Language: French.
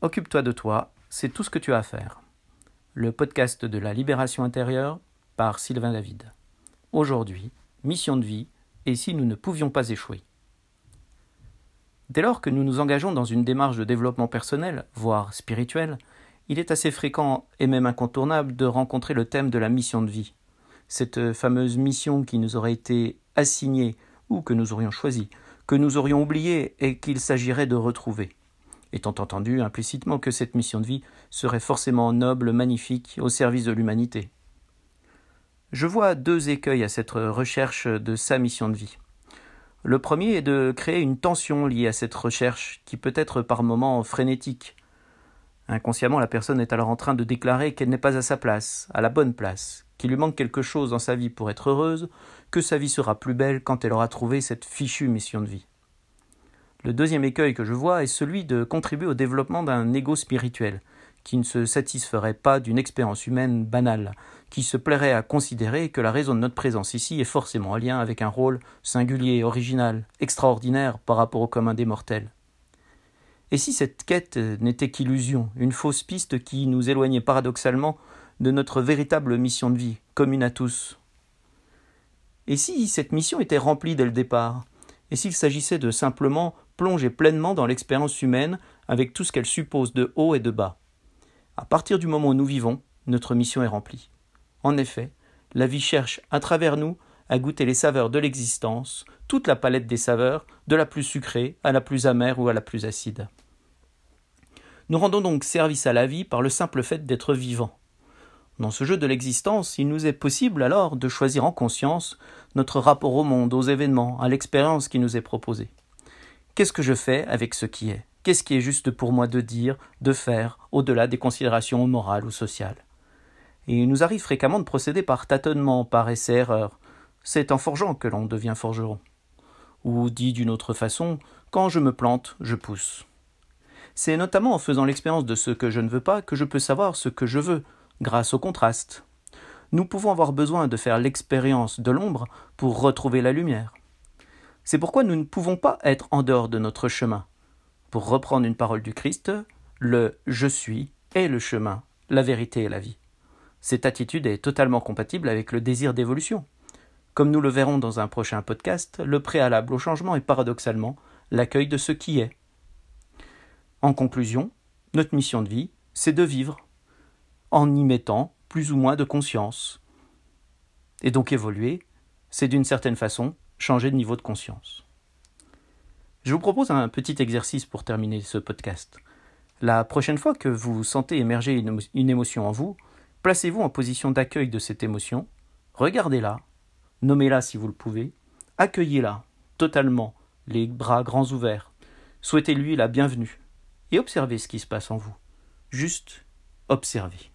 Occupe-toi de toi, c'est tout ce que tu as à faire. Le podcast de la libération intérieure par Sylvain David. Aujourd'hui, mission de vie, et si nous ne pouvions pas échouer Dès lors que nous nous engageons dans une démarche de développement personnel, voire spirituel, il est assez fréquent et même incontournable de rencontrer le thème de la mission de vie. Cette fameuse mission qui nous aurait été assignée ou que nous aurions choisie, que nous aurions oubliée et qu'il s'agirait de retrouver. Étant entendu implicitement que cette mission de vie serait forcément noble, magnifique, au service de l'humanité. Je vois deux écueils à cette recherche de sa mission de vie. Le premier est de créer une tension liée à cette recherche qui peut être par moments frénétique. Inconsciemment, la personne est alors en train de déclarer qu'elle n'est pas à sa place, à la bonne place, qu'il lui manque quelque chose dans sa vie pour être heureuse, que sa vie sera plus belle quand elle aura trouvé cette fichue mission de vie. Le deuxième écueil que je vois est celui de contribuer au développement d'un ego spirituel, qui ne se satisferait pas d'une expérience humaine banale, qui se plairait à considérer que la raison de notre présence ici est forcément en lien avec un rôle singulier, original, extraordinaire par rapport au commun des mortels. Et si cette quête n'était qu'illusion, une fausse piste qui nous éloignait paradoxalement de notre véritable mission de vie, commune à tous? Et si cette mission était remplie dès le départ Et s'il s'agissait de simplement plonger pleinement dans l'expérience humaine avec tout ce qu'elle suppose de haut et de bas À partir du moment où nous vivons, notre mission est remplie. En effet, la vie cherche, à travers nous, à goûter les saveurs de l'existence, toute la palette des saveurs, de la plus sucrée à la plus amère ou à la plus acide. Nous rendons donc service à la vie par le simple fait d'être vivants. Dans ce jeu de l'existence, il nous est possible alors de choisir en conscience notre rapport au monde, aux événements, à l'expérience qui nous est proposée. Qu'est-ce que je fais avec ce qui est? Qu'est-ce qui est juste pour moi de dire, de faire, au-delà des considérations morales ou sociales? Il nous arrive fréquemment de procéder par tâtonnement, par essai-erreur. C'est en forgeant que l'on devient forgeron. Ou dit d'une autre façon, quand je me plante, je pousse. C'est notamment en faisant l'expérience de ce que je ne veux pas que je peux savoir ce que je veux, grâce au contraste. Nous pouvons avoir besoin de faire l'expérience de l'ombre pour retrouver la lumière. C'est pourquoi nous ne pouvons pas être en dehors de notre chemin. Pour reprendre une parole du Christ, le je suis est le chemin, la vérité et la vie. Cette attitude est totalement compatible avec le désir d'évolution. Comme nous le verrons dans un prochain podcast, le préalable au changement est paradoxalement l'accueil de ce qui est. En conclusion, notre mission de vie, c'est de vivre, en y mettant plus ou moins de conscience. Et donc évoluer, c'est d'une certaine façon changer de niveau de conscience. Je vous propose un petit exercice pour terminer ce podcast. La prochaine fois que vous sentez émerger une, émotion en vous, Placez-vous en position d'accueil de cette émotion, regardez-la, nommez-la si vous le pouvez, accueillez-la totalement, les bras grands ouverts, souhaitez-lui la bienvenue, et observez ce qui se passe en vous. Juste observez.